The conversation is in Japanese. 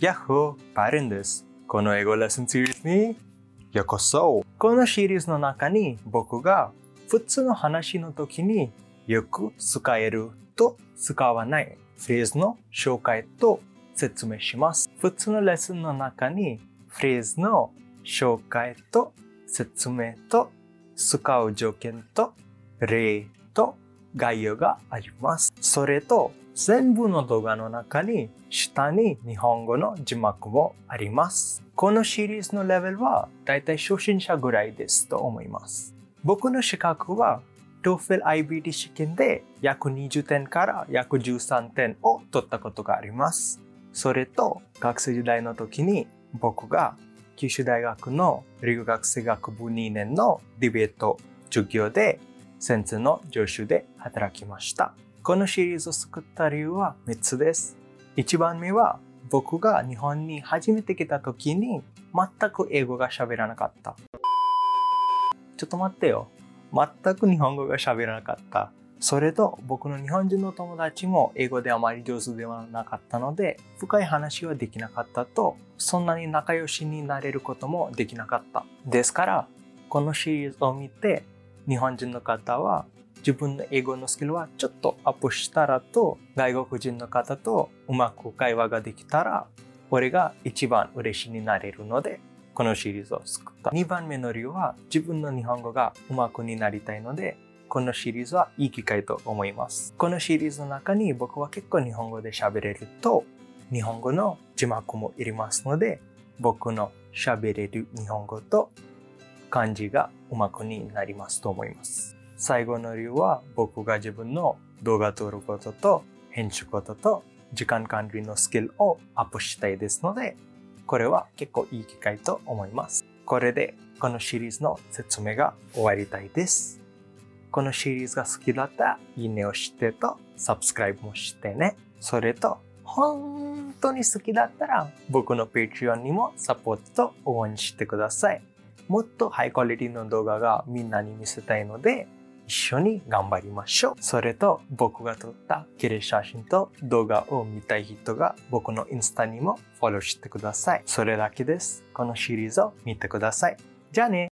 ヤッホー、パレンです。この英語レッスンシリーズにようこそ。このシリーズの中に僕が普通の話の時によく使えると使わないフレーズの紹介と説明します。普通のレッスンの中にフレーズの紹介と説明と使う条件と例と概要があります。それと全部の動画の中に下に日本語の字幕もあります。このシリーズのレベルはだいたい初心者ぐらいですと思います。僕の資格は TOEFL IBT 試験で約20点から約13点を取ったことがあります。それと学生時代の時に僕が九州大学の留学生学部2年のディベート授業で先生の助手で働きました。このシリーズを作った理由は3つです。1番目は僕が日本に初めて来た時に全く英語が喋らなかった。ちょっと待ってよ。全く日本語が喋らなかった。それと僕の日本人の友達も英語であまり上手ではなかったので深い話はできなかったとそんなに仲良しになれることもできなかった。ですからこのシリーズを見て日本人の方は自分の英語のスキルはちょっとアップしたらと外国人の方とうまく会話ができたらこれが一番嬉しいになれるのでこのシリーズを作った。2番目の理由は自分の日本語がうまくになりたいのでこのシリーズはいい機会と思います。このシリーズの中に僕は結構日本語で喋れると日本語の字幕もいりますので僕の喋れる日本語と漢字がうまくになりますと思います。最後の理由は僕が自分の動画撮ることと編集ことと時間管理のスキルをアップしたいですので、これは結構いい機会と思います。これでこのシリーズの説明が終わりたいです。このシリーズが好きだったらいいねをしてとサブスクライブもしてね。それと本当に好きだったら僕の Patreon にもサポートと応援してください。もっとハイクオリティの動画がみんなに見せたいので一緒に頑張りましょう。それと僕が撮った綺麗写真と動画を見たい人が僕のインスタにもフォローしてください。それだけです。このシリーズを見てください。じゃあね